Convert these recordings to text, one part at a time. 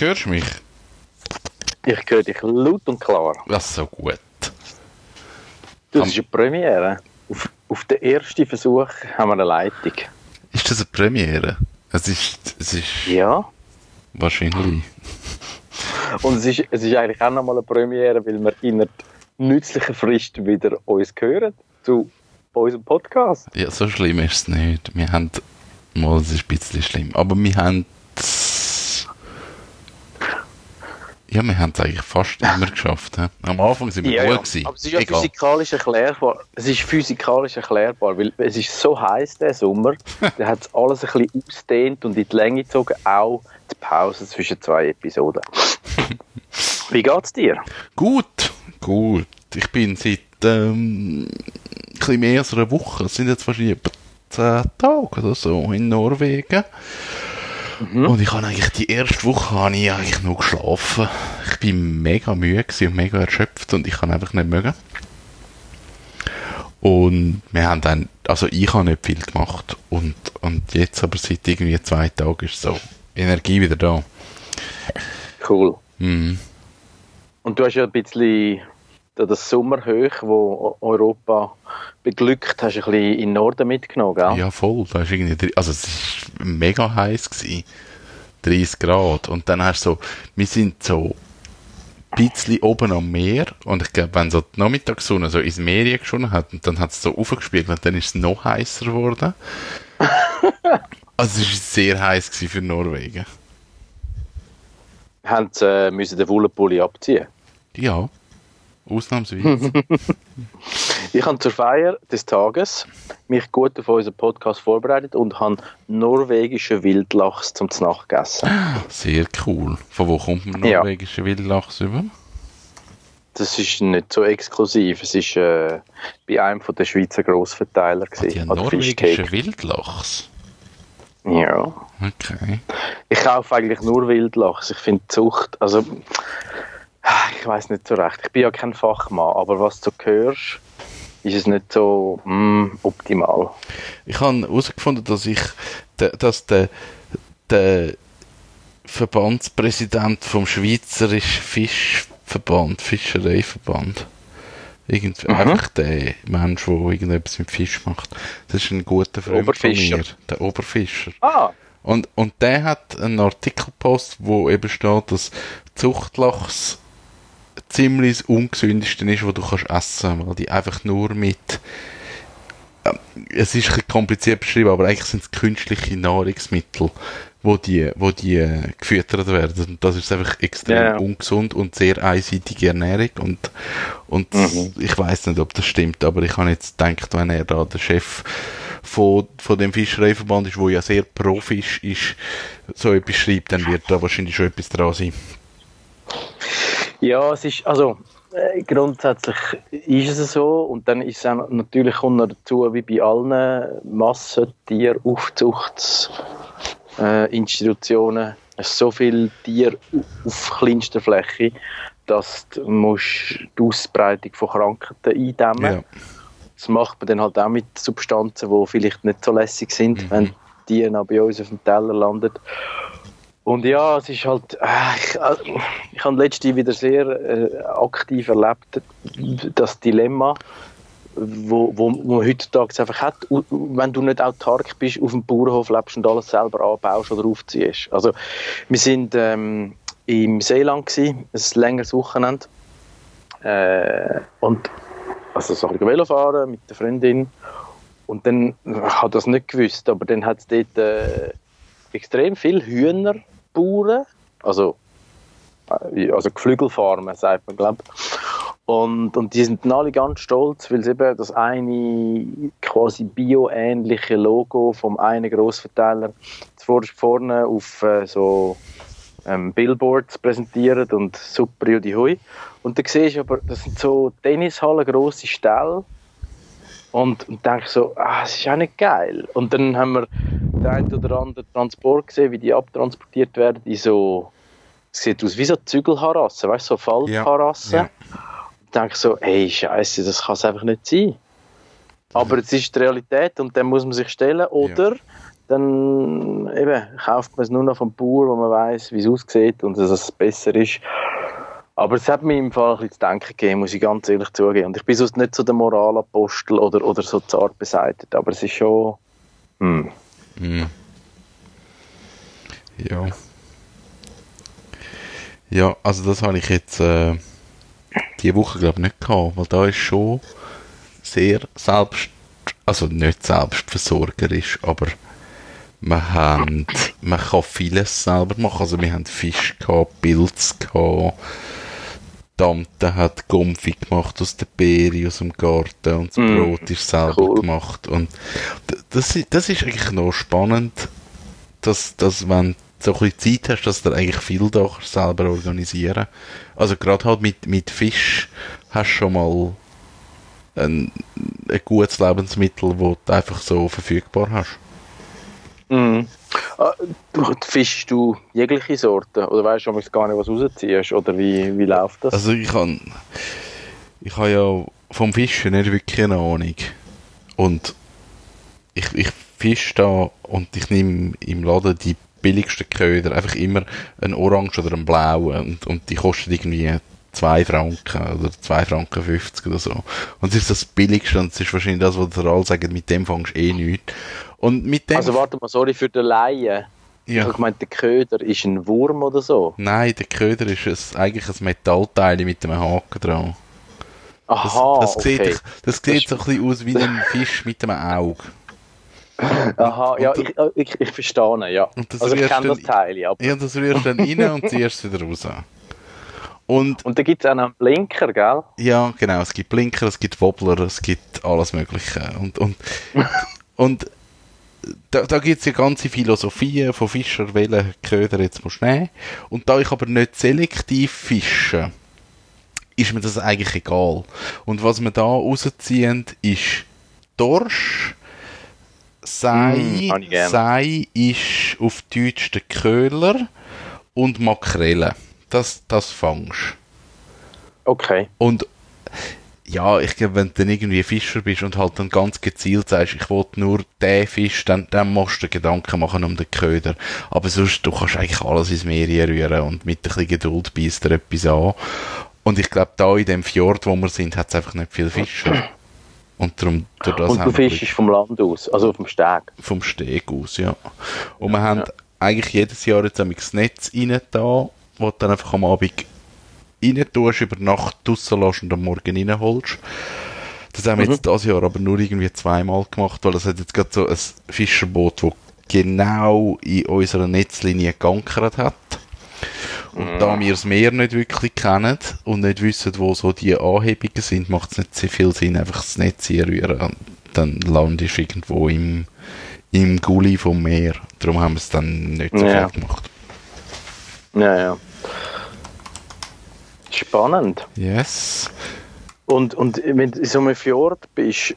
Hörst du mich? Ich höre dich laut und klar. Das ist so gut. Das ist eine Premiere. Auf, auf den ersten Versuch haben wir eine Leitung. Ist das eine Premiere? Es ist, es ist Ja. wahrscheinlich. Und es ist, es ist eigentlich auch nochmal eine Premiere, weil wir in einer nützlichen Frist wieder uns hören zu unserem Podcast. Ja, so schlimm ist es nicht. Wir haben. Mal, es ist ein bisschen schlimm. Aber wir haben. Ja, wir haben es eigentlich fast immer geschafft. He? Am Anfang sind wir gut gewesen. Aber es ist ja Egal. physikalisch erklärbar. Es ist physikalisch erklärbar, weil es ist so heiß der Sommer, da hat es alles ein bisschen ausdehnt und in die Länge gezogen, auch die Pause zwischen zwei Episoden. Wie geht's dir? Gut, gut. Ich bin seit ähm, ein bisschen mehr als einer Woche, es sind jetzt wahrscheinlich etwa 10 Tage oder so in Norwegen. Und ich habe eigentlich die erste Woche habe ich eigentlich nur geschlafen. Ich bin mega müde gewesen und mega erschöpft und ich kann einfach nicht mögen. Und wir haben dann, also ich habe nicht viel gemacht und, und jetzt aber seit irgendwie zwei Tagen ist so Energie wieder da. Cool. Mhm. Und du hast ja ein bisschen das Sommerhoch, wo Europa beglückt, hast du ein bisschen in den Norden mitgenommen, gell? Ja, voll. Da ist irgendwie, also es war mega heiß gewesen. 30 Grad. Und dann hast du so, wir sind so ein bisschen oben am Meer und ich glaube, wenn so die Nachmittagssonne so ins Meer geschonen hat und dann hat es so aufgespiegelt, dann ist es noch heißer geworden. also es war sehr heiß gewesen für Norwegen. Haben sie äh, müssen den Wollenpulli abziehen. Ja, ausnahmsweise. Ich habe zur Feier des Tages mich gut auf unseren Podcast vorbereitet und habe norwegischen Wildlachs zum Znacht gegessen. sehr cool. Von wo kommt man Ja. norwegische Wildlachs über? Das ist nicht so exklusiv. Es ist äh, bei einem von der Schweizer Grossverteiler Die gewesen. an der norwegische Fischtheke. Wildlachs? Ja. Okay. Ich kaufe eigentlich nur Wildlachs. Ich finde Zucht, also ich weiß nicht so recht. Ich bin ja kein Fachmann, aber was du hörst, ist es nicht so mm, optimal. Ich habe herausgefunden, dass ich, dass der, der Verbandspräsident vom Schweizerischen Fischverband, Fischereiverband, irgendwie einfach der Mensch, der irgendetwas mit Fisch macht, das ist ein guter Freund von mir, der Oberfischer. Ah, Und, und der hat einen Artikel gepostet, wo eben steht, dass Zuchtlachs ziemlich das ungesündeste ist, was du kannst essen, weil die einfach nur mit ähm, es ist ein kompliziert beschrieben, aber eigentlich sind es künstliche Nahrungsmittel, wo die, wo die äh, gefüttert werden. Und das ist einfach extrem ja. ungesund und sehr einseitige Ernährung. Und, und Mhm. ich weiß nicht, ob das stimmt, aber ich habe jetzt gedacht, wenn er da der Chef von, von dem Fischereiverband ist, wo ja sehr pro Fisch ist, so etwas schreibt, dann wird da wahrscheinlich schon etwas dran sein. Ja, es ist, also äh, grundsätzlich ist es so und dann ist es auch natürlich kommt noch dazu, wie bei allen Massentieraufzuchtsinstitutionen, äh, Institutionen, so viel Tier auf kleinster Fläche, dass du musst die Ausbreitung von Krankheiten eindämmen Ja. Das macht man dann halt auch mit Substanzen, die vielleicht nicht so lässig sind, Mhm. wenn die dann bei uns auf dem Teller landet. Und ja, es ist halt, äh, ich, äh, ich habe letztens wieder sehr äh, aktiv erlebt, das Dilemma, wo, wo, man heutzutage einfach hat, wenn du nicht autark bist, auf dem Bauernhof lebst und alles selber anbaust oder aufziehst. Also wir sind ähm, im Seeland gewesen, ein längeres Wochenende. Äh, und also so ein bisschen Velo fahren mit der Freundin. Und dann ich habe das nicht gewusst, aber dann hat es dort äh, extrem viele Hühnerbauern, also äh, also Geflügelfarmen sagt man glaube und, und die sind alle ganz stolz, weil sie eben das eine quasi bioähnliche Logo vom einen Grossverteiler vor- vorne auf äh, so ähm, Billboards präsentieren und super Judy Hui. Und dann siehst du aber, das sind so Tennishallen, grosse Ställe. Und, und denke so, ah, das ist auch nicht geil. Und dann haben wir den einen oder anderen Transport gesehen, wie die abtransportiert werden, die so, es sieht aus wie so Zügelharassen, weißt du, so Faltharassen. Ja, ja. Und denke so, hey, Scheiße, das kann es einfach nicht sein. Aber es ist die Realität und dann muss man sich stellen. Oder dann eben, kauft man es nur noch vom Bauer, wo man weiß, wie es aussieht und dass es besser ist. Aber es hat mir im Fall ein bisschen zu denken gegeben, muss ich ganz ehrlich zugeben. Und ich bin sonst nicht so der Moralapostel oder, oder so zart beseitigt, aber es ist schon... Hm. Hm. Ja. Ja, also das habe ich jetzt äh, die Woche glaube ich nicht gehabt, weil da ist schon sehr selbst, also nicht selbstversorgerisch, aber wir haben, man kann vieles selber machen. Also wir haben Fisch gehabt, Pilz gehabt, Tante hat Gumpfi gemacht aus der Beere aus dem Garten und das Mm, Brot ist selber cool. gemacht und das, das ist eigentlich noch spannend, dass, dass wenn du so ein Zeit hast, dass du eigentlich viel da selber organisieren Also gerade halt mit, mit Fisch hast du schon mal ein, ein gutes Lebensmittel, das du einfach so verfügbar hast. Mhm. Du- fischst du jegliche Sorten? Oder weißt du gar nicht, was rausziehst? Oder wie, wie läuft das? Also ich kann ich habe ja vom Fischen nicht wirklich eine Ahnung. Und ich, ich fische da und ich nehme im Laden die billigsten Köder, einfach immer einen orange oder einen blauen und, und die kosten irgendwie 2 Franken oder 2 Franken 50 oder so. Und es ist das billigste und es ist wahrscheinlich das, was alle sagen, mit dem fängst du eh nichts. Und mit dem... also warte mal, sorry für den Laien. Ich ja. habe gemeint, der Köder ist ein Wurm oder so. Nein, der Köder ist ein, eigentlich ein Metallteil mit einem Haken dran. Das, Aha, das, sieht, okay. das sieht so ein bisschen aus wie ein Fisch mit einem Auge. Aha, ja, und ich, äh, ich, ich verstehe, ja. Und das Also ich kenne das Teil, ja. Ja, das rührst du dann rein und ziehst es wieder raus. Und Und da gibt es auch noch einen Blinker, gell? ja, genau, es gibt Blinker, es gibt Wobbler, es gibt alles Mögliche. Und, und, und da, da gibt es ja ganze Philosophien von Fischer, welchen Köder jetzt musst du nehmen. Und da ich aber nicht selektiv fische, ist mir das eigentlich egal. Und was wir da rausziehen, ist Dorsch, Sei, Mm. Sei ist auf Deutsch der Köhler und Makrele. Das, das fangst Okay. und ja, ich glaube, wenn du dann irgendwie Fischer bist und halt dann ganz gezielt sagst, ich will nur den Fisch, dann, dann musst du Gedanken machen um den Köder. Aber sonst, du kannst eigentlich alles ins Meer rühren und mit ein bisschen Geduld beißt dir etwas an. Und ich glaube, da in dem Fjord, wo wir sind, hat es einfach nicht viel Fischer. Und darum, durch das Und du fischst vom Land aus, also vom Steg. vom Steg aus, ja. Und wir haben eigentlich jedes Jahr jetzt das Netz rein da, wo du dann einfach am Abend rein tust, über Nacht draussen lässt und am Morgen reinholst. Das haben wir jetzt dieses Jahr aber nur irgendwie zweimal gemacht, weil es hat jetzt gerade so ein Fischerboot, das genau in unserer Netzlinie geankert hat. Und da wir das Meer nicht wirklich kennen und nicht wissen, wo so die Anhebungen sind, macht es nicht sehr viel Sinn, einfach das Netz hier rühren. Und dann landest du irgendwo im, im Gully vom Meer. Darum haben wir es dann nicht so Ja. viel gemacht. Ja, ja. Spannend. Yes. Und, und wenn du in so einem Fjord bist,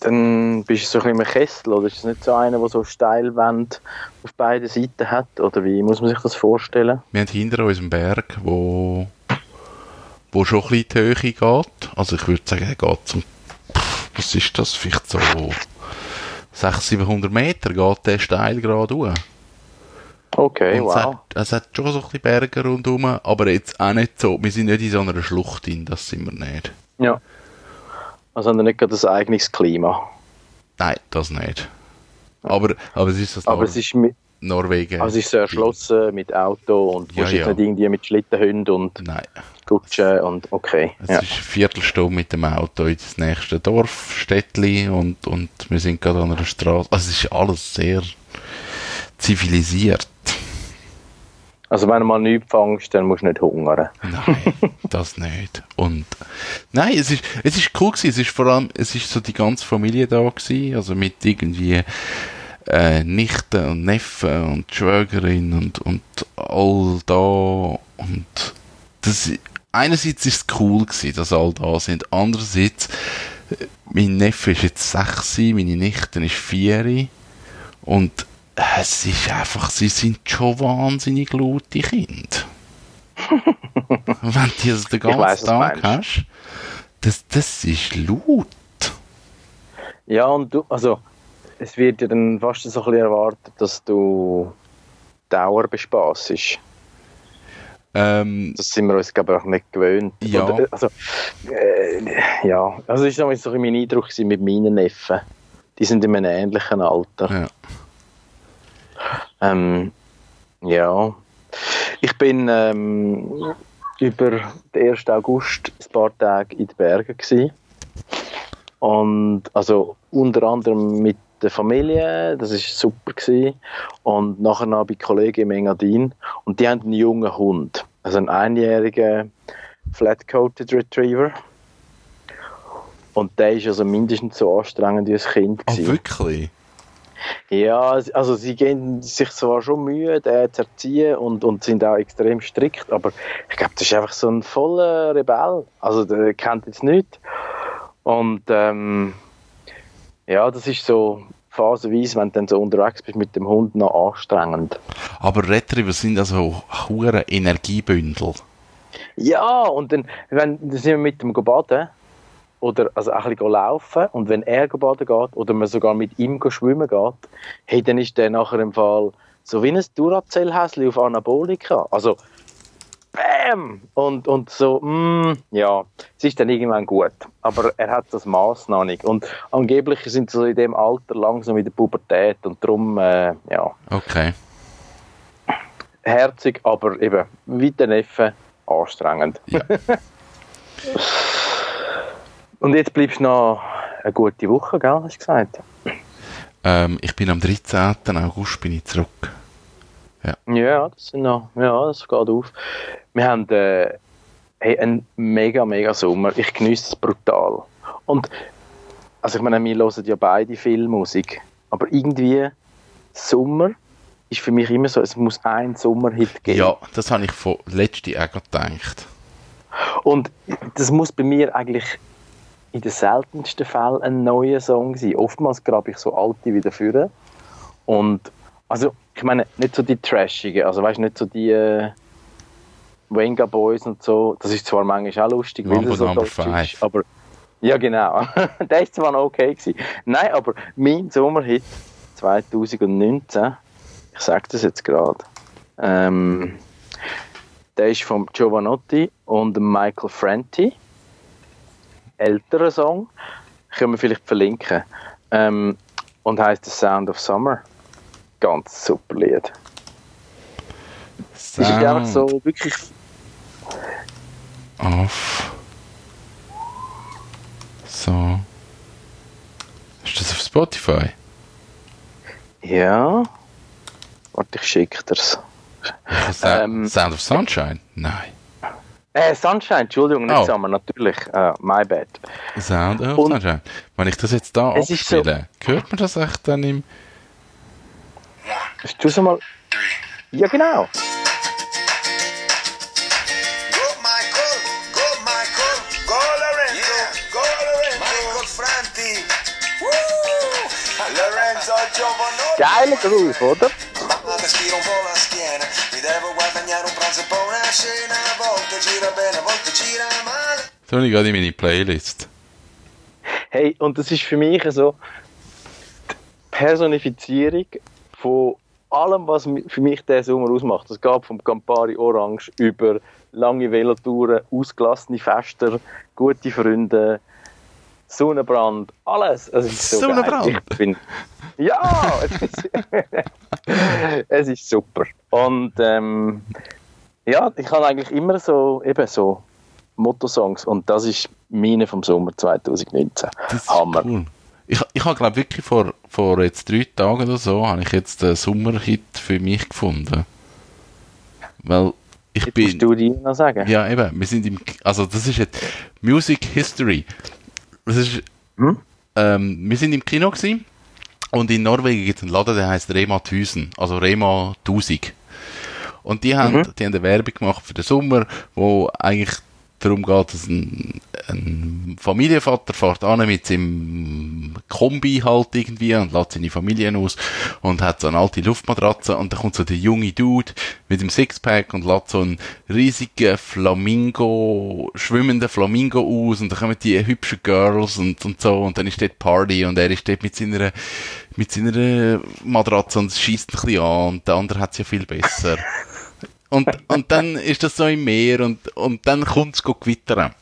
dann bist du so ein bisschen im Kessel, oder ist es nicht so einer, der so Steilwände auf beiden Seiten hat? Oder wie muss man sich das vorstellen? Wir haben hinter uns einen Berg, wo, wo schon ein bisschen die Höhe geht. Also ich würde sagen, er geht zum, was ist das, vielleicht so 600, 700 Meter geht der steil gerade hoch. Okay, Und es, wow. hat, es hat schon so ein bisschen Berge rundherum, aber jetzt auch nicht so. Wir sind nicht in so einer Schlucht drin, das sind wir nicht. Ja. Also haben wir nicht gerade ein eigenes Klima. Nein, das nicht. Aber, aber es ist das Aber Nor es ist, mit, Norwegen. also es ist so erschlossen mit Auto und Ja, ja. nicht irgendwie mit Schlittenhunden und Nein. Und okay. Es Ja. ist eine Viertelstunde mit dem Auto ins nächste Dorf, Städtli und, und wir sind gerade an einer Straße. Also es ist alles sehr zivilisiert. Also wenn du mal nichts fängst, dann musst du nicht hungern. Nein, das nicht. Und nein, es ist, es ist cool gewesen. Es ist vor allem, es ist so die ganze Familie da gewesen, also mit irgendwie äh, Nichten und Neffen und Schwägerin und, und all da und das, einerseits ist es cool gewesen, dass alle da sind, andererseits äh, mein Neffe ist jetzt sechs, meine Nichte ist vier und es ist einfach, sie sind schon wahnsinnig laute Kinder. Wenn du das den ganzen weiss, Tag hast, das, das ist laut. Ja, und du, also, es wird ja dann fast so ein bisschen erwartet, dass du Dauer bespaßest. Ähm, Das sind wir uns, glaube ich, auch nicht gewöhnt. Ja. Oder, also, äh, ja, also das war so ein mein Eindruck mit meinen Neffen. Die sind in einem ähnlichen Alter. ja. Ähm, ja. Ich bin ähm, über den 1. August ein paar Tage in den Bergen gewesen. Und also unter anderem mit der Familie, das ist super gewesen. Und nachher noch bei Kollegen im Engadin. Und die haben einen jungen Hund, also einen einjährigen Flat-Coated Retriever. Und der ist also mindestens so anstrengend wie ein Kind. Oh, wirklich? Ja, also sie geben sich zwar schon Mühe, den zu erziehen und, und sind auch extrem strikt, aber ich glaube, das ist einfach so ein voller Rebell. Also der kennt jetzt nichts. Und ähm, ja, das ist so phasenweise, wenn du dann so unterwegs bist mit dem Hund, noch anstrengend. Aber Retriever sind also hure Energiebündel. Ja, und dann, wenn, dann sind wir mit dem baden oder also auch ein bisschen laufen und wenn er baden geht oder man sogar mit ihm schwimmen geht, hey, dann ist der nachher im Fall so wie ein Duracell-Häschen auf Anabolika. Also Bäm! Und, und so, mm, ja, es ist dann irgendwann gut. Aber er hat das Maß noch nicht. Und angeblich sind sie so in dem Alter langsam in der Pubertät und darum, äh, ja, Okay. herzig, aber eben, wie der Neffe, anstrengend. Ja. Und jetzt bleibst du noch eine gute Woche, gell, hast du gesagt? Ähm, ich bin am 13. August bin ich zurück. Ja, das sind noch, ja, das geht auf. Wir haben äh, hey, einen mega, mega Sommer. Ich genieße es brutal. Und, also ich meine, wir hören ja beide viel Musik, aber irgendwie Sommer ist für mich immer so, es muss ein Sommerhit geben. Ja, das habe ich von letzte auch gedacht. Und das muss bei mir eigentlich in den seltensten Fällen ein neuer Song sein. Oftmals grabe ich so alte wieder führen. Und also, ich meine, nicht so die trashigen, also weißt nicht so die äh, Venga Boys und so. Das ist zwar manchmal auch lustig, weil Mambo das so Number deutsch Five. ist, aber ja genau. Der ist zwar noch okay gewesen. Nein, aber mein Sommerhit 2019, ich sage das jetzt gerade, ähm, der ist von Giovanotti und Michael Franti. Älterer Song. Können wir vielleicht verlinken. Ähm, und heißt The Sound of Summer. Ganz super Lied. Es ist einfach so wirklich. Auf. So. Ist das auf Spotify? Ja. Warte, ich schicke dir's. Sa Ähm, Sound of Sunshine? Nein. Äh, Sunshine, Entschuldigung, nicht Oh. Summer, natürlich. Äh, my bad. Sound of Und- Sunshine. Wenn ich das jetzt da ist so- abspiele, hört man das echt dann im... Hast du so mal. Ja, genau. Go Michael, go Michael, go Lorenzo, go Lorenzo, Michael Franti, Woo! Lorenzo Giovanotti. Geiler Groove, oder? Guadagnare un pranzo e poi una cena, a volte gira bene, a volte gira male. So ich gerade in meine Playlist. Hey, und das ist für mich so die Personifizierung von allem, was für mich der Sommer ausmacht. Es geht vom Campari Orange über lange Velotouren, ausgelassene Fester, gute Freunde, Sonnenbrand, alles. Es ist so Sonnenbrand? Bin, ja, es ist, super. Und ähm, ja, ich habe eigentlich immer so eben so Motto-Songs und das ist meine vom Sommer 2019. Das ist Hammer. cool. Ich, ich habe glaube wirklich vor, vor jetzt drei Tagen oder so, habe ich jetzt den Sommerhit für mich gefunden. Weil ich Jetzt bin... musst du dir noch sagen. Ja, eben, wir sind im, also das ist jetzt Music History. Das ist, Hm? ähm, wir sind im Kino gewesen Und in Norwegen gibt es einen Laden, der heißt Rema 1000, also Rema 1000. Und die haben, die haben eine Werbung gemacht für den Sommer, wo eigentlich darum geht, dass ein, ein Familienvater fährt an mit seinem Kombi halt irgendwie und lässt seine Familie aus und hat so eine alte Luftmatratze und dann kommt so der junge Dude mit dem Sixpack und lässt so einen riesigen Flamingo, schwimmenden Flamingo aus und dann kommen die hübschen Girls und, und so und dann ist dort Party und er ist dort mit seiner mit seiner Matratze und schießt ein bisschen an und der andere hat es ja viel besser. Und, und dann ist das so im Meer und, und dann kommt es gewittern.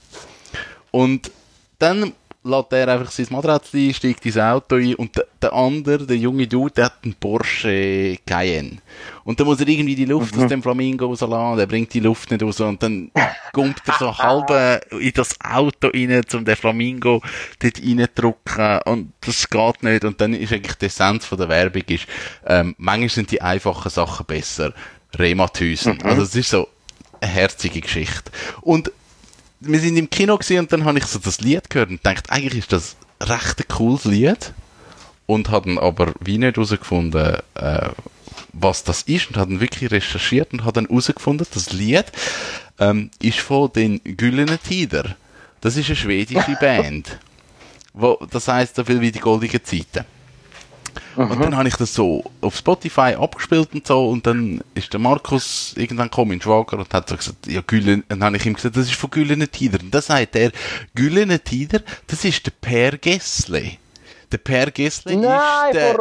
Und dann lässt er einfach sein Matratze, steigt ins Auto ein und der, der andere, der junge Dude, der hat einen Porsche Cayenne. Und dann muss er irgendwie die Luft aus dem Flamingo rauslassen, der bringt die Luft nicht raus und dann kommt er so halb in das Auto rein, um den Flamingo dort reindrücken und das geht nicht und dann ist eigentlich die Essenz von der Werbung ist, ähm, manchmal sind die einfachen Sachen besser. Rema 1000. Also es ist so eine herzige Geschichte. Und wir sind im Kino gesehen und dann habe ich so das Lied gehört und gedacht, eigentlich ist das recht ein cooles Lied und haben aber wie nicht herausgefunden, äh, was das ist und haben wirklich recherchiert und haben dann herausgefunden, das Lied ähm, ist von den Güllenen Tider. Das ist eine schwedische Band. Wo, das heißt so viel wie die goldenen Zeiten. Und dann habe ich das so auf Spotify abgespielt und so und dann ist der Markus irgendwann gekommen, mein Schwager, und hat so gesagt, ja, Güllen, dann habe ich ihm gesagt, das ist von Güllenen Tider. Und dann sagt er, Güllenen Tider, das ist der Per Gessle. Der Per Gessle Nein, ist der,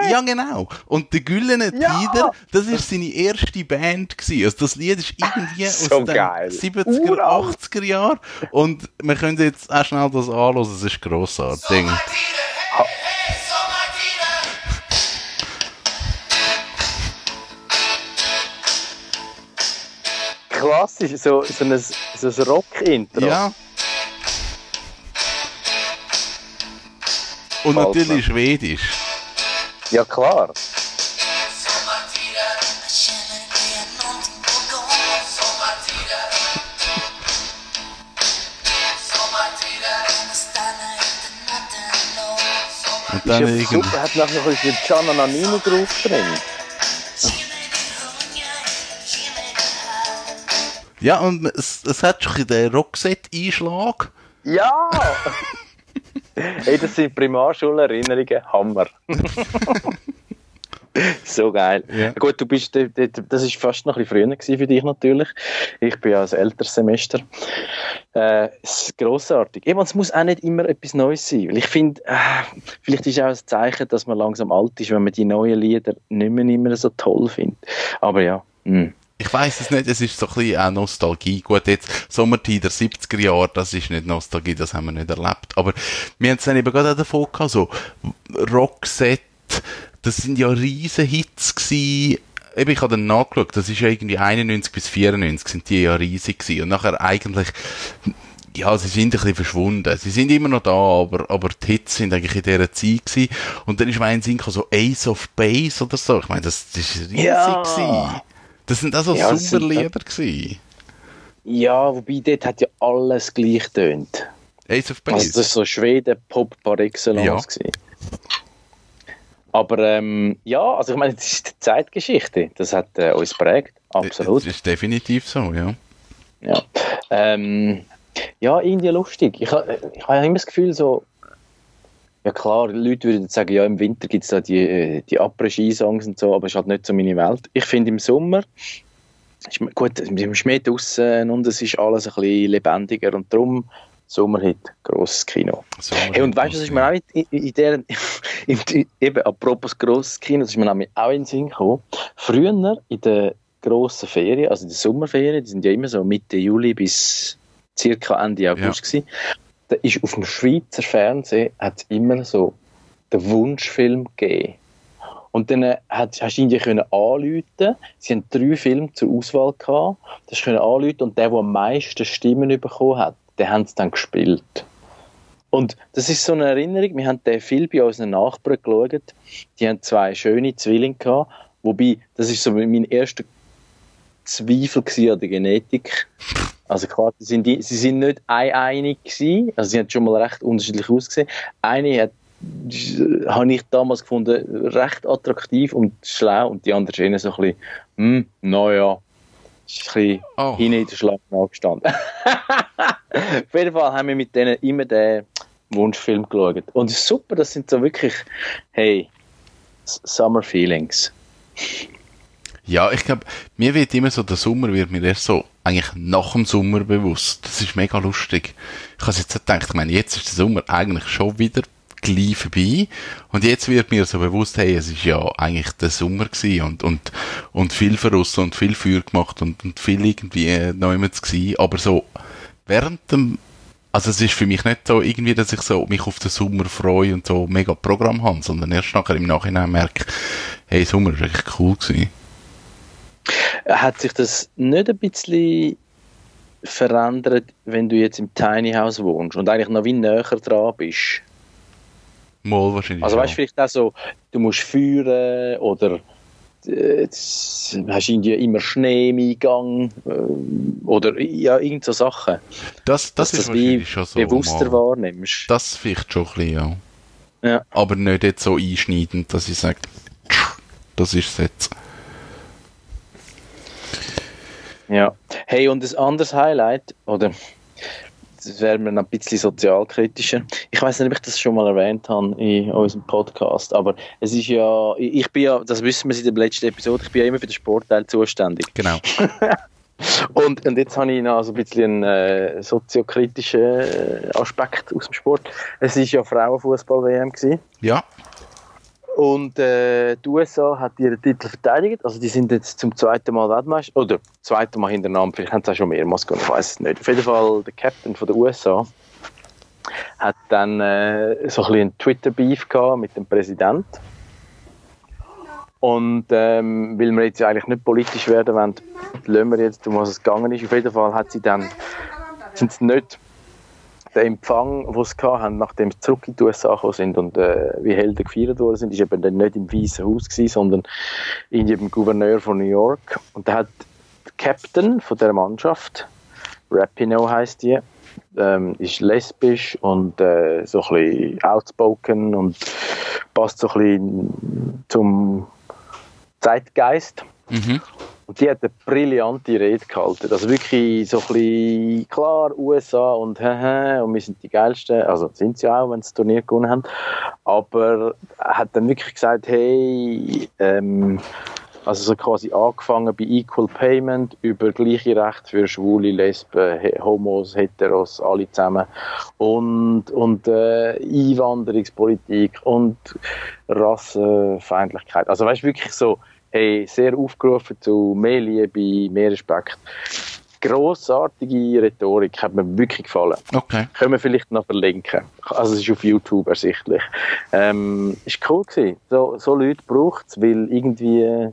der, Ja, genau. Und der Güllene Ja. Tider, das ist seine erste Band gewesen. Also das Lied ist irgendwie So aus den geil. 70er, Uralt. 80er Jahren. Und wir können jetzt auch schnell das anhören, es ist grossartig. Klassisch, so, so ein, so ein Rock-Intro. Ja. Und Alter. natürlich Schwedisch. ja, klar. Und Ist dann ja irgendwie. super, hat nachher noch ein bisschen Gianna Nannini drauf drin. Ja, und es, es hat schon den Rockset-Einschlag. Ja! Hey, das sind Primarschulerinnerungen. Hammer. so geil. Ja. Gut, du bist, d- das ist fast noch ein bisschen früher für dich natürlich. Ich bin ja ein älteres Semester. Äh, es ist grossartig. Eben, es muss auch nicht immer etwas Neues sein. Weil ich finde, äh, vielleicht ist auch ein Zeichen, dass man langsam alt ist, wenn man die neuen Lieder nicht mehr immer so toll findet. Aber ja. hm. Ich weiß es nicht, es ist so ein bisschen auch Nostalgie. Gut, jetzt Sommertid der 70er Jahre, das ist nicht Nostalgie, das haben wir nicht erlebt. Aber wir haben es dann eben gerade auch davon gehabt, so Rockset, das sind ja riesen Hits gewesen. Eben, ich habe dann nachgeschaut, das ist ja irgendwie 91 bis 94 sind die ja riesig gewesen. Und nachher eigentlich, ja, sie sind ein bisschen verschwunden. Sie sind immer noch da, aber, aber die Hits sind eigentlich in dieser Zeit gewesen. Und dann ist mein Sinn so Ace of Base oder so. Ich meine, das, das ist riesig Ja. gewesen. Das sind also Ja, das super sind- Lieder gewesen. Ja, wobei dort hat ja alles gleich tönt. Ace of Also Base. das ist so Schweden-Pop par excellence. Ja. gewesen. Aber ähm, ja, also ich meine, das ist die Zeitgeschichte. Das hat äh, uns prägt. Absolut. Das ist definitiv so, ja. Ja, ähm, ja irgendwie lustig. Ich, ha- ich habe immer das Gefühl, so, ja klar, Leute würden sagen, ja, im Winter gibt es da die, äh, die Après-Ski-Songs und so, aber es ist halt nicht so meine Welt. Ich finde im Sommer, ist, gut, im Schnee draussen und es ist alles ein bisschen lebendiger und darum Sommerhit, grosses Kino. Hey, und weißt du, das ist mir auch in, in, in der, in, eben apropos grosses Kino, das ist mir nämlich auch in den Sinn gekommen. Früher in der grossen Ferien, also in der Sommerferien, die sind ja immer so Mitte Juli bis circa Ende August gewesen, da ist auf dem Schweizer Fernsehen hat immer so den Wunschfilm gegeben. Und dann äh, hat, hast du irgendwie können anrufen. Sie haben drei Filme zur Auswahl gehabt. Das können anrufen und der, der am meisten Stimmen bekommen hat, den haben sie dann gespielt. Und das ist so eine Erinnerung. Wir haben den Film bei unseren Nachbarn geschaut. Die haben zwei schöne Zwillinge gehabt. Wobei, das ist so mein erster Zweifel an der Genetik. Also klar, sie sind, die- sie sind nicht einig gewesen. Also sie haben schon mal recht unterschiedlich ausgesehen. Eine hat habe ich damals gefunden, recht attraktiv und schlau und die andere Schiene so ein bisschen, hm, naja, ist ein bisschen Oh. in der Schlange angestanden. Auf jeden Fall haben wir mit denen immer den Wunschfilm geschaut. Und es ist super, das sind so wirklich, hey, Summer Feelings. Ja, ich glaube, mir wird immer so, der Sommer wird mir erst so eigentlich nach dem Sommer bewusst. Das ist mega lustig. Ich habe jetzt gedacht, ich meine, jetzt ist der Sommer eigentlich schon wieder gleich vorbei. Und jetzt wird mir so bewusst, hey, es ist ja eigentlich der Sommer gewesen und, und, und viel verrissen und viel Feuer gemacht und, und viel irgendwie äh, neu gewesen. Aber so, während dem, also es ist für mich nicht so irgendwie, dass ich so mich auf den Sommer freue und so mega Programm habe, sondern erst nachher im Nachhinein merke, hey, Sommer ist eigentlich cool gewesen. Hat sich das nicht ein bisschen verändert, wenn du jetzt im Tiny House wohnst und eigentlich noch wie näher dran bist? Mal wahrscheinlich. Also weißt du vielleicht auch so, du musst führen oder äh, hast irgendwie immer Schnee im Eingang äh, oder ja, irgend so Sachen, das, das ist das wahrscheinlich schon so. bewusster mal. wahrnimmst. Das vielleicht schon ein bisschen, ja. Ja. Aber nicht jetzt so einschneidend, dass ich sage, das ist es jetzt. Ja. Hey, und ein anderes Highlight, oder das wäre mir noch ein bisschen sozialkritischer. Ich weiß nicht, ob ich das schon mal erwähnt habe in unserem Podcast, aber es ist ja, ich bin ja, das wissen wir in der letzten Episode, ich bin ja immer für den Sportteil zuständig. Genau. Und, und jetzt habe ich noch so ein bisschen einen äh, soziokritischen äh, Aspekt aus dem Sport. Es ist ja Frauenfußball-WM gewesen. Ja. Und äh, die USA hat ihren Titel verteidigt. Also die sind jetzt zum zweiten Mal Weltmeister. Oder zweite Mal hintereinander. Vielleicht haben sie auch schon mehrmals gewonnen. Ich weiß es nicht. Auf jeden Fall der Captain von der USA hat dann äh, so ein bisschen einen Twitter-Beef mit dem Präsident. Und ähm, weil wir jetzt eigentlich nicht politisch werden wollen, lassen wir jetzt, um was es gegangen ist. Auf jeden Fall hat sie dann, sind sie nicht den Empfang, den sie haben, nachdem sie zurück in die USA gekommen sind und äh, wie Helden gefeiert worden sind, ist eben dann nicht im Weißen Haus gewesen, sondern in dem Gouverneur von New York. Und da hat der Captain von der Mannschaft, Rapinoe heißt die, ähm, ist lesbisch und äh, so ein bisschen outspoken und passt so ein bisschen zum Zeitgeist. Mhm. Und die hat eine brillante Rede gehalten. Also wirklich so ein bisschen klar, USA und und wir sind die Geilsten. Also sind sie auch, wenn sie das Turnier gewonnen haben. Aber hat dann wirklich gesagt, hey, ähm, also so quasi angefangen bei Equal Payment über gleiche Rechte für Schwule, Lesben, Homos, Heteros, alle zusammen und, und äh, Einwanderungspolitik und Rassenfeindlichkeit. Also weißt du, wirklich so, hey, sehr aufgerufen zu mehr Liebe, mehr Respekt. Grossartige Rhetorik, hat mir wirklich gefallen. Okay. Können wir vielleicht noch verlinken. Also es ist auf YouTube ersichtlich. Ähm, ist cool gewesen. So, so Leute braucht es, weil irgendwie, äh,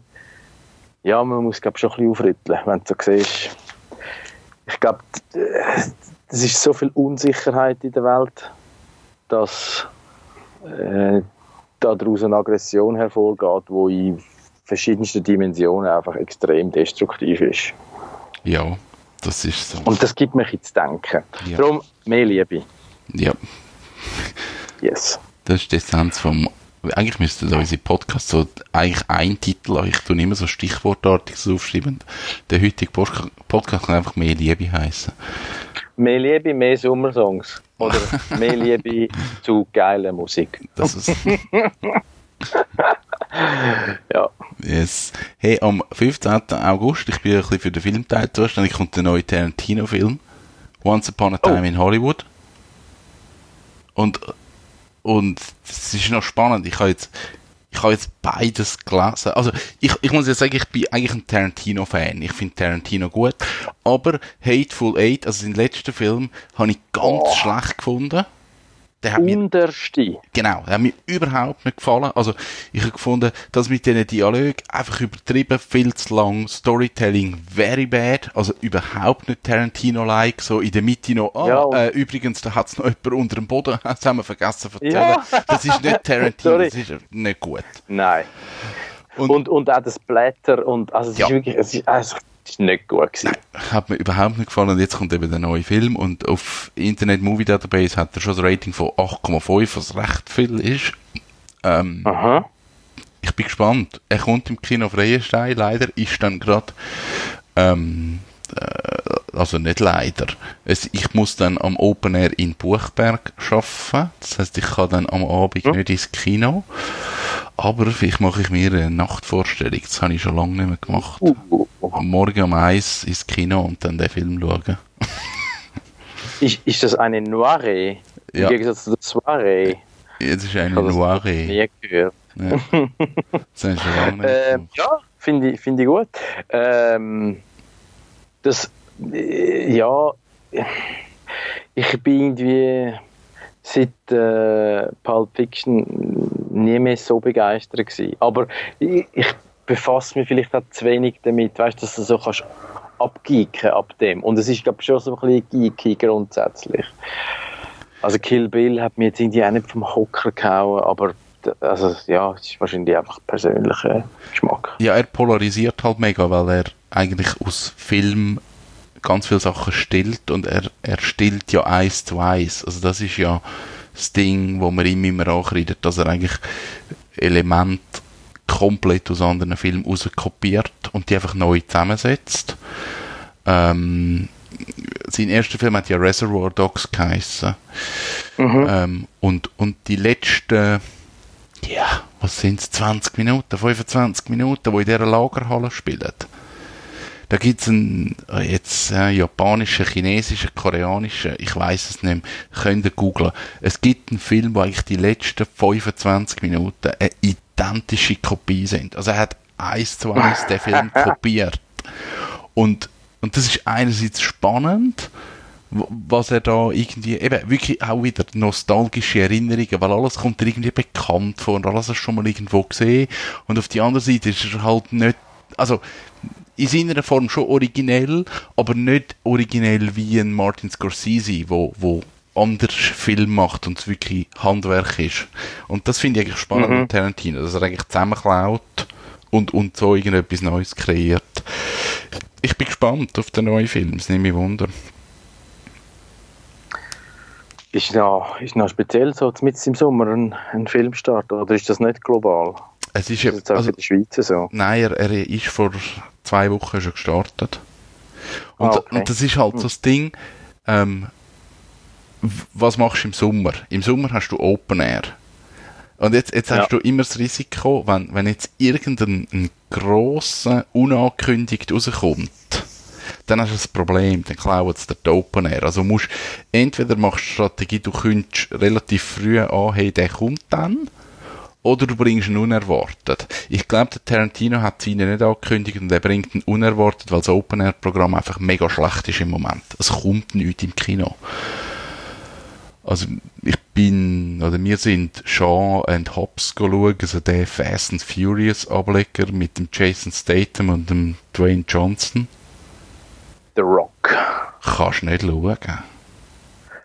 ja, man muss glaub, schon ein bisschen aufrütteln, wenn du so siehst. Ich glaube, es ist so viel Unsicherheit in der Welt, dass äh, daraus eine Aggression hervorgeht, die in verschiedensten Dimensionen einfach extrem destruktiv ist. Ja, das ist so. Und das gibt mich zu denken. Ja. Darum mehr Liebe. Ja, Yes. das ist die Essenz vom. Eigentlich müsste da unsere Podcast so eigentlich ein Titel. Ich tue immer so stichwortartiges aufschreiben. Der heutige Podcast kann einfach mehr Liebe heißen. Mehr Liebe, mehr Sommersongs. Oder mehr Liebe zu geiler Musik. Das ist, Ja. yes. Hey, am 15. August, ich bin ein bisschen für den Filmteil zuständig, kommt der neue Tarantino-Film. Once Upon a Time in Hollywood. Und, und es ist noch spannend. Ich habe jetzt, ich habe jetzt beides gelesen. Also, ich, ich muss ja sagen, ich bin eigentlich ein Tarantino-Fan. Ich finde Tarantino gut. Aber Hateful Eight, also den letzten Film, habe ich ganz schlecht gefunden. Der hat mir Unterste. Genau, der hat mir überhaupt nicht gefallen. Also, ich habe gefunden, das mit diesen Dialogen einfach übertrieben, viel zu lang, Storytelling very bad, also überhaupt nicht Tarantino-like, so in der Mitte noch, ah, Ja, äh, übrigens, da hat es noch jemand unter dem Boden, das haben wir vergessen zu erzählen. Ja. Das ist nicht Tarantino, das ist nicht gut. Nein. Und- Und, und, auch das Blätter und also es Ja. ist wirklich, es ist, also, ist nicht gut gewesen. hat mir überhaupt nicht gefallen und jetzt kommt eben der neue Film und auf Internet Movie Database hat er schon ein Rating von 8,5, was recht viel ist. Ähm, Aha. ich bin gespannt. Er kommt im Kino auf Reihenstein, leider ist dann gerade ähm, äh, also nicht leider. Es, ich muss dann am Open Air in Buchberg arbeiten. Das heißt, ich kann dann am Abend Ja. nicht ins Kino. Aber vielleicht mache ich mir eine Nachtvorstellung. Das habe ich schon lange nicht mehr gemacht. Uh, Am Morgen um eins ins Kino und dann den Film schauen. Ist, ist das eine Noire? Ja. Im Gegensatz zu der Soiree. Jetzt ist eine habe das Noire. Nie gehört. Ja. Das habe ich schon lange nicht Ähm, ja, finde ich, finde ich gut. Ähm, das, äh, ja, ich bin irgendwie seit äh, Pulp Fiction nie mehr so begeistert gewesen. Aber ich, ich befasse mich vielleicht auch zu wenig damit, weißt, dass du so kannst abgeeken ab dem. Und es ist, glaube ich, schon so ein bisschen geeky grundsätzlich. Also Kill Bill hat mir jetzt irgendwie auch nicht vom Hocker gehauen, aber also, ja, es ist wahrscheinlich einfach persönlicher Geschmack. Ja, er polarisiert halt mega, weil er eigentlich aus Film ganz viele Sachen stillt und er, er stillt ja eins zu eins. Also das ist ja das Ding, wo man ihm immer anredet, dass er eigentlich Elemente komplett aus anderen Filmen rauskopiert und die einfach neu zusammensetzt. Ähm, sein erster Film hat ja Reservoir Dogs geheissen. Ähm, und, und die letzten, ja, was sind es, 20 Minuten, 25 Minuten, wo in dieser Lagerhalle spielen. Da gibt es einen äh, jetzt äh, japanischen, chinesischen, koreanischen, ich weiß es nicht mehr, könnt ihr googlen. Es gibt einen Film, wo eigentlich die letzten 25 Minuten eine identische Kopie sind. Also er hat eins zu eins den Film kopiert. Und, und das ist einerseits spannend, was er da irgendwie, eben wirklich auch wieder nostalgische Erinnerungen, weil alles kommt dir irgendwie bekannt vor und alles hast du schon mal irgendwo gesehen. Und auf die andere Seite ist er halt nicht, also in seiner Form schon originell, aber nicht originell wie ein Martin Scorsese, wo, wo anders Film macht und es wirklich Handwerk ist. Und das finde ich eigentlich spannend an Tarantino, dass er eigentlich zusammenklaut und, und so irgendetwas Neues kreiert. Ich bin gespannt auf den neuen Film, es nimmt mich Wunder. Ist noch, ist noch speziell so mit im Sommer ein, ein Filmstart oder ist das nicht global? Es ist, Ist ja- das also, in der Schweiz so? nein, er, er ist vor zwei Wochen schon gestartet. Und, Ah, okay. und das ist halt so das Ding, ähm, was machst du im Sommer? Im Sommer hast du Open Air. Und jetzt, jetzt hast Ja. du immer das Risiko, wenn, wenn jetzt irgendein ein grosser, unangekündigt rauskommt, dann hast du das Problem, dann klauen sie dir die Open Air. Also musst, entweder machst du Strategie, du könntest relativ früh an, hey, der kommt dann, oder du bringst ihn unerwartet. Ich glaube, der Tarantino hat seine nicht angekündigt und er bringt ihn unerwartet, weil das Open-Air-Programm einfach mega schlecht ist im Moment. Es kommt nichts im Kino. Also, ich bin, oder wir sind Shaw and Hobbs schauen, also der Fast and Furious Ableger mit dem Jason Statham und dem Dwayne Johnson. The Rock. Kannst nicht schauen.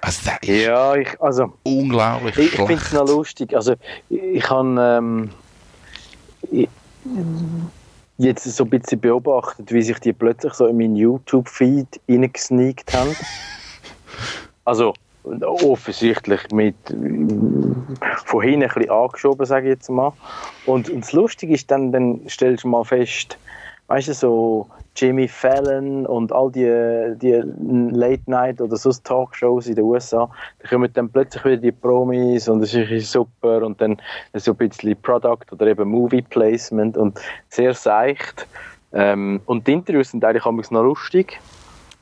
Also, der ist Ja, ich, also unglaublich ich, ich finde es noch lustig. Also ich, ich habe ähm, ich- jetzt so ein bisschen beobachtet, wie sich die plötzlich so in meinen YouTube-Feed reingesneakt haben. Also offensichtlich mit von hinten ein bisschen angeschoben, sage ich jetzt mal. Und, und das Lustige ist dann, dann stellst du mal fest, weißt du, so Jimmy Fallon und all die, die Late-Night- oder sonst Talkshows in den USA, da kommen dann plötzlich wieder die Promis und es ist super und dann so ein bisschen Product oder eben Movie-Placement und sehr seicht. Ähm, und die Interviews sind eigentlich auch noch lustig.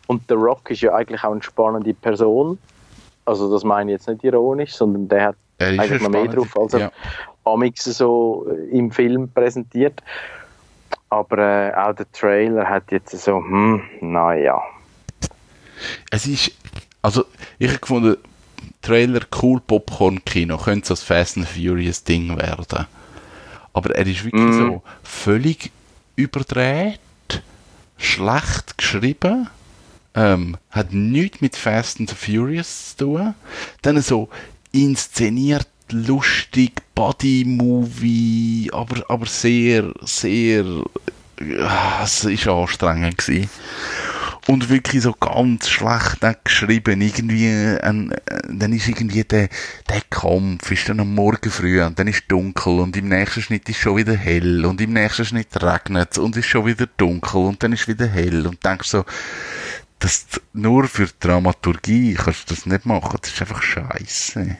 Und The Rock ist ja eigentlich auch eine spannende Person. Also das meine ich jetzt nicht ironisch, sondern der hat eigentlich noch mehr drauf, als er ja. Amix so im Film präsentiert. Aber äh, auch der Trailer hat jetzt so, hm, naja. es ist, also ich habe gefunden, Trailer cool Popcorn-Kino könnte so das Fast and Furious Ding werden. Aber er ist wirklich Mhm. so völlig überdreht, schlecht geschrieben, ähm, hat nichts mit Fast and Furious zu tun. Dann so inszenierte lustig, Body-Movie, aber, aber sehr, sehr, es ist anstrengend gewesen. Und wirklich so ganz schlecht geschrieben. Irgendwie, ein, äh, dann ist irgendwie der, der Kampf, ist dann am Morgen früh und dann ist dunkel und im nächsten Schnitt ist schon wieder hell und im nächsten Schnitt regnet und ist schon wieder dunkel und dann ist wieder hell und denkst so, das, nur für Dramaturgie kannst du das nicht machen, das ist einfach scheiße.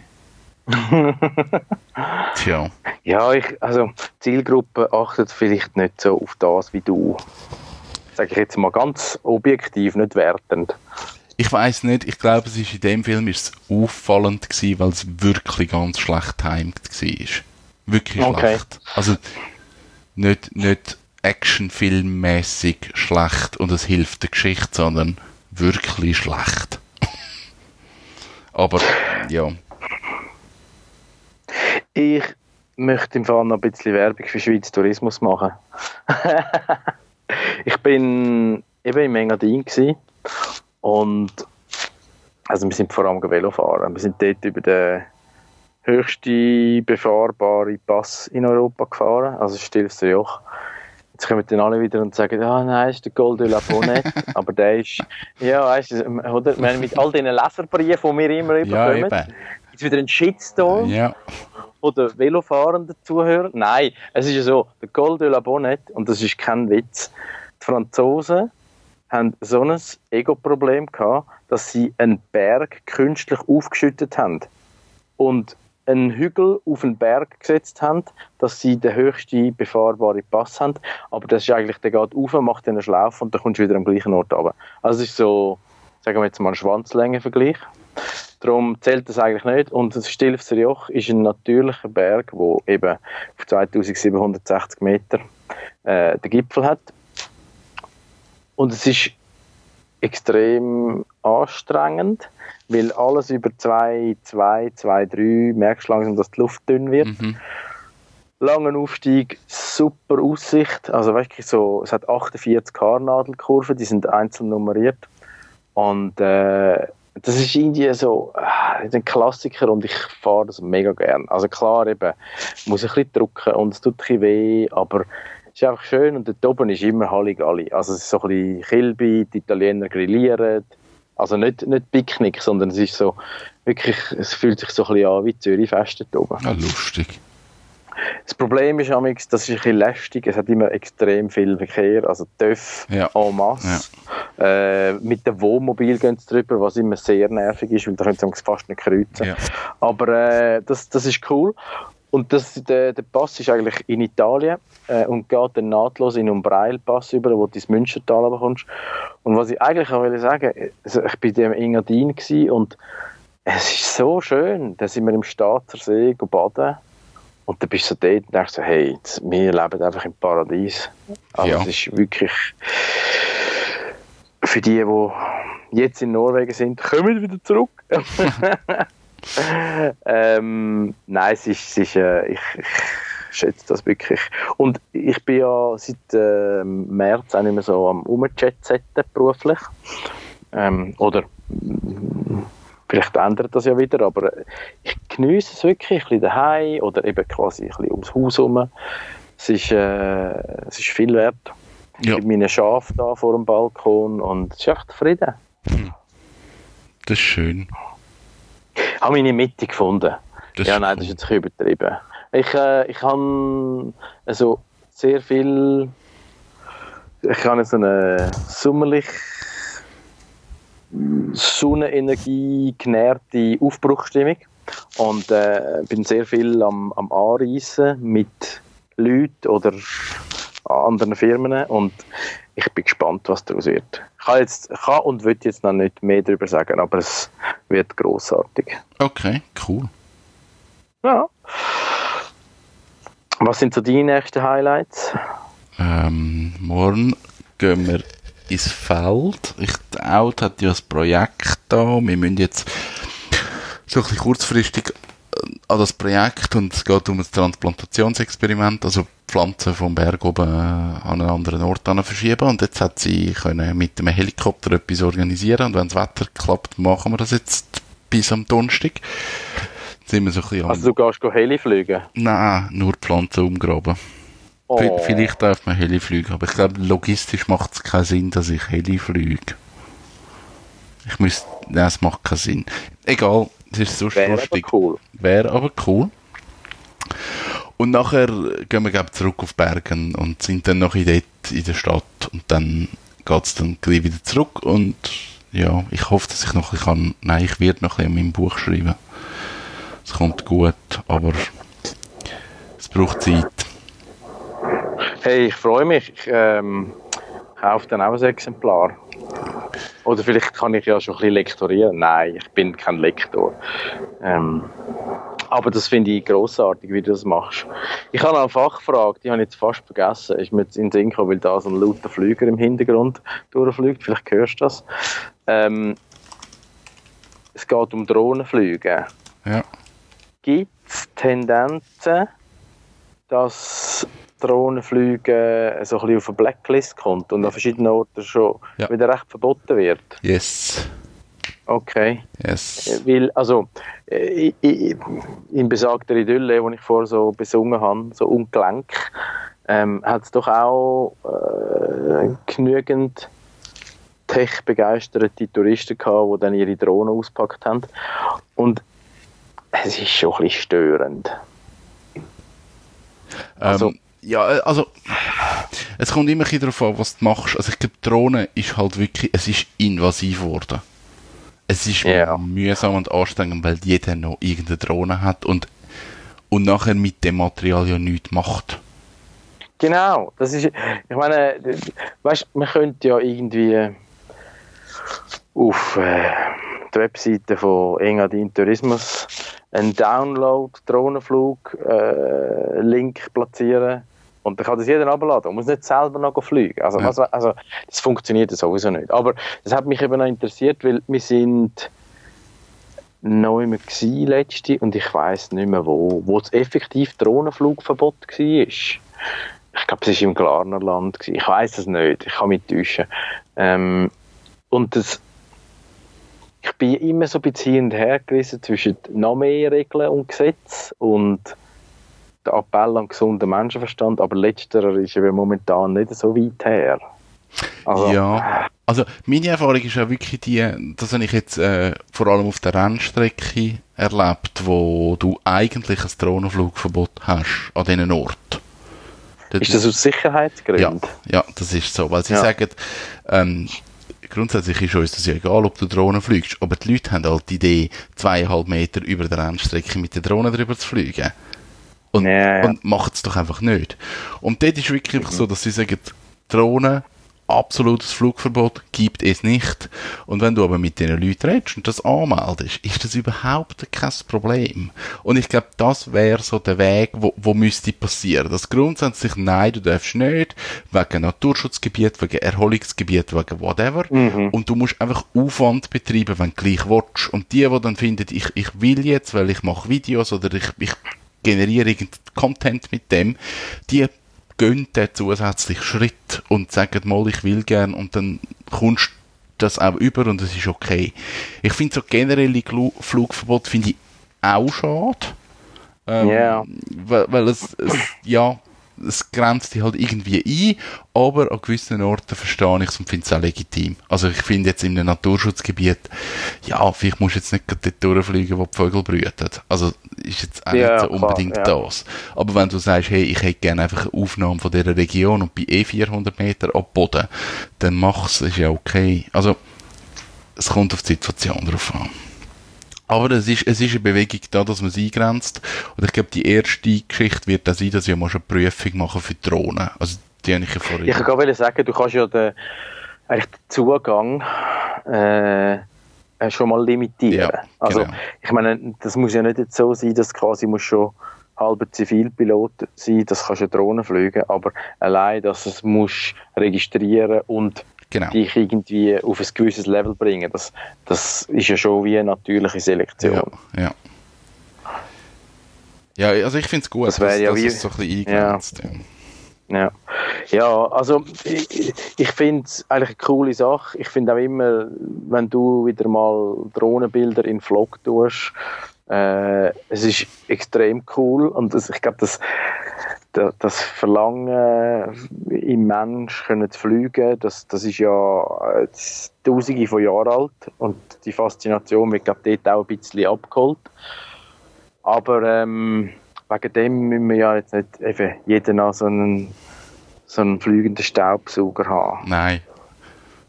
Tja. Ja, ich, also Zielgruppe achtet vielleicht nicht so auf das wie du. Sage ich jetzt mal ganz objektiv, nicht wertend. Ich weiß nicht, ich glaube, es ist in dem Film ist es auffallend gewesen, weil es wirklich ganz schlecht timed war. Wirklich Okay. schlecht. Also nicht, nicht actionfilmmäßig schlecht und es hilft der Geschichte, sondern wirklich schlecht. Aber ja, Ich möchte im Fall noch ein bisschen Werbung für Schweiz Tourismus machen. ich bin eben im Engadin gsi und also wir sind vor allem Velo fahren. Wir sind dort über den höchsten befahrbaren Pass in Europa gefahren, also Stilfser Joch. Jetzt kommen dann alle wieder und sagen, ah nein, das ist der Gold de la Bonette, aber der ist, ja weißt du, oder, wir haben mit all diesen Leserbriefen, die wir immer ja überkommen, eben. jetzt wieder ein Shitstorm Ja, oder Velofahrenden zuhören. Nein, es ist ja so, der Col de la Bonnette, und das ist kein Witz, die Franzosen haben so ein Ego-Problem dass sie einen Berg künstlich aufgeschüttet haben und einen Hügel auf einen Berg gesetzt haben, dass sie den höchsten befahrbaren Pass haben. Aber das ist eigentlich, der geht rauf, macht einen Schlauch und dann kommst du wieder am gleichen Ort runter. Also es ist so, sagen wir jetzt mal ein Schwanzlängenvergleich. Darum zählt das eigentlich nicht. Und das Stilfser Joch ist ein natürlicher Berg, der eben auf 2760 Meter äh, den Gipfel hat. Und es ist extrem anstrengend, weil alles über 2, 2, 2, 3 merkst du langsam, dass die Luft dünn wird. mhm. Langer Aufstieg, super Aussicht. Also wirklich so, es hat 48 Haarnadelkurven, die sind einzeln nummeriert. Und äh, das ist irgendwie so ah, ein Klassiker und ich fahre das mega gern. Also klar, eben, muss ein bisschen drücken und es tut ein bisschen weh, aber es ist einfach schön und dort oben ist immer Halligalli. Also es ist so ein bisschen Kilby, die Italiener grillieren. Also nicht, nicht Picknick, sondern es ist so, wirklich, es fühlt sich so ein bisschen an wie Zürich-Fest dort oben. ja, lustig. Das Problem ist, amix, das ist ein bisschen lästig. Es hat immer extrem viel Verkehr, also TÜV Ja. en masse. Äh, mit dem Wohnmobil gehen sie drüber, was immer sehr nervig ist, weil da können sie fast nicht kreuzen. Ja. Aber äh, das, das ist cool. Und das, der, der Pass ist eigentlich in Italien äh, und geht dann nahtlos in einen Umbrail-Pass über, wo du ins Münstertal bekommst. Und was ich eigentlich auch will sagen, also ich bin in Engadin und es ist so schön. Da sind wir im Staatzer See baden. Und dann bist du so dort und denkst so, hey, jetzt, wir leben einfach im Paradies. Also Ja. es ist wirklich für die, die jetzt in Norwegen sind, kommen wieder zurück. ähm, nein, es ist, es ist äh, ich, ich schätze das wirklich. Und ich bin ja seit ähm, März auch nicht mehr so am Umjet-Setten beruflich. Ähm, oder vielleicht ändert das ja wieder, aber ich genieße es wirklich, ein bisschen daheim oder eben quasi ein bisschen ums Haus herum. Es ist, äh, es ist viel wert. Ja. Mit meinen Schafen da vor dem Balkon und es ist echt Frieden. Das ist schön. Ich habe meine Mitte gefunden. Das ja, nein, das ist jetzt ein bisschen übertrieben. Ich, äh, ich habe also sehr viel. Ich habe so eine sommerlich Sonnenenergie genährte Aufbruchstimmung und äh, bin sehr viel am, am Anreisen mit Leuten oder anderen Firmen und ich bin gespannt, was daraus wird. Ich kann, jetzt, kann und will jetzt noch nicht mehr darüber sagen, aber es wird großartig. Okay, cool. Ja. Was sind so deine nächsten Highlights? Ähm, morgen gehen wir ins Feld. Ich, Out hat ja ein Projekt da. Wir müssen jetzt so ein bisschen kurzfristig äh, an das Projekt und es geht um ein Transplantationsexperiment, also Pflanzen vom Berg oben äh, an einen anderen Ort verschieben und jetzt hat sie können mit einem Helikopter etwas organisieren und wenn das Wetter klappt, machen wir das jetzt bis am Donnerstag. sind wir so ein bisschen Also du gehst go Heli fliegen? Nein, nur Pflanzen umgraben. Oh. Vielleicht darf man Heli fliegen, aber ich glaube, logistisch macht es keinen Sinn, dass ich Heli fliege. Ich müsste, nein, es macht keinen Sinn. Egal, es ist so Wäre aber lustig. cool. Wäre aber cool. Und nachher gehen wir glaub, zurück auf Bergen und sind dann noch in, dort in der Stadt und dann geht's dann gleich wieder zurück und ja, ich hoffe, dass ich noch ein bisschen kann, nein, ich werde noch ein bisschen an meinem Buch schreiben. Es kommt gut, aber es braucht Zeit. Hey, ich freue mich. Ich ähm, kaufe dann auch ein Exemplar. Oder vielleicht kann ich ja schon ein bisschen lektorieren. Nein, ich bin kein Lektor. Ähm, aber das finde ich grossartig, wie du das machst. Ich habe eine Fachfrage, die habe ich jetzt fast vergessen. Ist mir jetzt in den Sinn gekommen, weil da so ein lauter Flüger im Hintergrund durchfliegt. Vielleicht hörst du das. Ähm, es geht um Drohnenflüge. Ja. Gibt es Tendenzen, dass Drohnenflüge so ein bisschen auf eine Blacklist kommt und an verschiedenen Orten schon Ja. wieder recht verboten wird? Yes. Okay. Yes. Weil, also, äh, i- i- in besagter Idylle, die ich vorher so besungen habe, so ungelenk, ähm, hat es doch auch äh, genügend tech-begeisterte Touristen gehabt, die dann ihre Drohnen auspackt haben. Und es ist schon ein bisschen störend. Also- ähm, ja, äh, also es kommt immer ein darauf an, was du machst. Also ich glaube, Drohne ist halt wirklich, es ist invasiv geworden. Es ist Ja. mühsam und anstrengend, weil jeder noch irgendeine Drohne hat und, und nachher mit dem Material ja nichts macht. Genau, das ist, ich meine, weißt, man könnte ja irgendwie auf äh, der Webseite von Engadin Tourismus einen Download-Drohnenflug-Link platzieren und dann kann das jeder abladen und muss nicht selber noch fliegen. Also, Ja. also, also das funktioniert sowieso nicht. Aber das hat mich eben noch interessiert, weil wir sind neu mehr gsi letzte und ich weiß nicht mehr wo, wo es effektiv Drohnenflugverbot war. Ich glaube, es war im Glarnerland. gewesen. Ich weiß es nicht. Ich kann mich täuschen. Ähm, und das, ich bin immer so ein bisschen hin und her gerissen zwischen noch mehr Regeln und Gesetz und der Appell an gesunden Menschenverstand. Aber letzterer ist eben momentan nicht so weit her. Also, Ja. Also meine Erfahrung ist ja wirklich die, das habe ich jetzt äh, vor allem auf der Rennstrecke erlebt, wo du eigentlich ein Drohnenflugverbot hast an diesen Ort. Ist das aus Ja, Sicherheitsgründen? ja, das ist so, weil sie Ja. sagen, ähm, grundsätzlich ist uns das ja egal, ob du Drohnen fliegst, aber die Leute haben halt die Idee, zweieinhalb Meter über der Rennstrecke mit der Drohne drüber zu fliegen. Und, Ja, ja. und macht es doch einfach nicht. Und dort ist wirklich einfach so, dass sie sagen, Drohnen, absolutes Flugverbot gibt es nicht. Und wenn du aber mit den Leuten redest und das anmeldest, ist das überhaupt kein Problem. Und ich glaube, das wäre so der Weg, wo, wo müsste passieren. Das grundsätzlich, nein, du darfst nicht, wegen Naturschutzgebiet, wegen Erholungsgebiet, wegen whatever. Und du musst einfach Aufwand betreiben, wenn du gleich willst. Und die, die dann finden, ich, ich will jetzt, weil ich mache Videos oder ich, ich generiere irgendeinen Content mit dem, die gehen den zusätzlichen Schritt und sagen mal, ich will gern und dann kommst du das auch über und es ist okay. Ich finde so generelle Flugverbot finde ich auch schade. Ähm, Ja. Weil, weil es, es, ja, es grenzt dich halt irgendwie ein, aber an gewissen Orten verstehe ich es und finde es auch legitim. Also ich finde jetzt in einem Naturschutzgebiet, ja, vielleicht musst du jetzt nicht dort durchfliegen, wo die Vögel brüten. Also ist jetzt auch Ja, nicht so klar, unbedingt ja. das. Aber wenn du sagst, hey, ich hätte gerne einfach eine Aufnahme von dieser Region und bin eh 400 Meter ab Boden, dann mach's, ist ja okay. Also, es kommt auf die Situation drauf an. Aber es ist, es ist eine Bewegung da, dass man es eingrenzt. Und ich glaube, die erste Geschichte wird dann sein, dass wir mal schon eine Prüfung machen für Drohnen. Also, die habe ich ja vorhin. Ich kann gerade sagen, du kannst ja den, eigentlich den Zugang äh, schon mal limitieren. Ja, also, genau. ich meine, das muss ja nicht so sein, dass quasi muss schon halber Zivilpilot sein, das kannst du Drohnen fliegen, aber allein, dass es musst registrieren und Genau. dich irgendwie auf ein gewisses Level bringen, das, das ist ja schon wie eine natürliche Selektion. Ja, ja. Ja, also ich finde es gut, Das dass, ja dass wie- es so ein bisschen eingrenzt. Ja. Ja, ja also ich, ich finde es eigentlich eine coole Sache. Ich finde auch immer, wenn du wieder mal Drohnenbilder in Vlog tust, Äh, es ist extrem cool und das, ich glaube, das, da- das Verlangen im Mensch können zu fliegen, das, das ist ja äh, tausende von Jahren alt und die Faszination wird glaube dort auch ein bisschen abgeholt. Aber ähm, wegen dem müssen wir ja jetzt nicht eben jeder noch so einen, so einen fliegenden Staubsauger haben. Nein,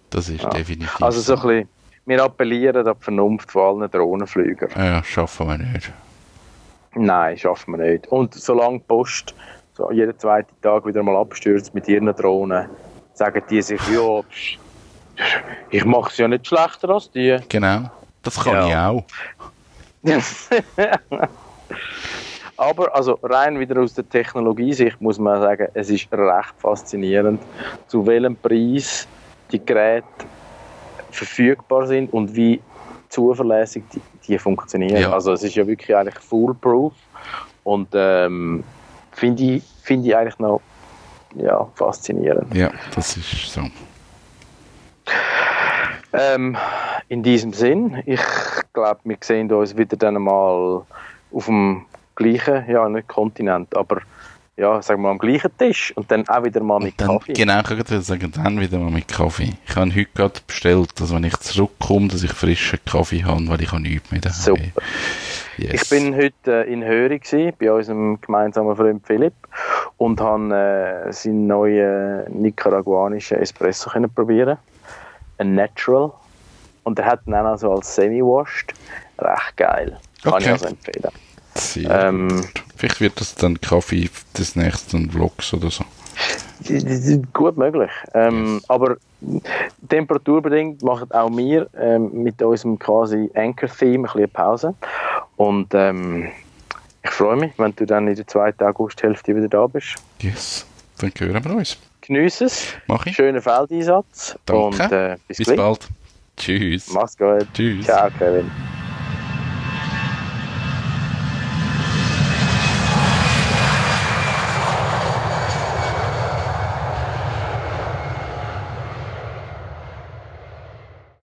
das ist definitiv Also so ein bisschen, wir appellieren an die Vernunft von allen Drohnenflügern. Ja, schaffen wir nicht. Nein, schaffen wir nicht. Und solange die Post so jeden zweiten Tag wieder mal abstürzt mit ihren Drohnen, sagen die sich, ja, ich mache es ja nicht schlechter als die. Genau. Das kann Ja. ich auch. Aber also rein wieder aus der Technologiesicht muss man sagen, es ist recht faszinierend, zu welchem Preis die Geräte verfügbar sind und wie zuverlässig die, die funktionieren. Ja. Also es ist ja wirklich eigentlich foolproof und ähm, finde ich, finde ich eigentlich noch ja, faszinierend. Ja, das ist so. Ähm, in diesem Sinn, ich glaube, wir sehen uns wieder dann mal auf dem gleichen, ja nicht Kontinent, aber ja, sagen wir mal am gleichen Tisch und dann auch wieder mal mit Und dann, Kaffee. genau, ich würde sagen, dann wieder mal mit Kaffee. Ich habe heute gerade bestellt, dass wenn ich zurückkomme, dass ich frischen Kaffee habe, weil ich habe nichts mehr daheim. Super. Yes. Ich bin heute äh, in Höri bei unserem gemeinsamen Freund Philipp und habe äh, seinen neuen nicaraguanischen Espresso können probieren, ein Natural und der hat ihn auch noch so als Semi-Washed, recht geil, kann Okay. ich also empfehlen. Sehr ähm, gut. Vielleicht wird das dann Kaffee des nächsten Vlogs oder so. Gut möglich. Ähm, Aber temperaturbedingt machen auch wir ähm, mit unserem quasi Anchor-Theme ein bisschen eine Pause. Und ähm, ich freue mich, wenn du dann in der zweiten Augusthälfte wieder da bist. Yes. Dann hören wir uns. Genieß es. Mach ich. Schönen Feldeinsatz. Danke. Und äh, bis, Bis bald. Tschüss. Mach's gut. Tschüss. Ciao, Kevin.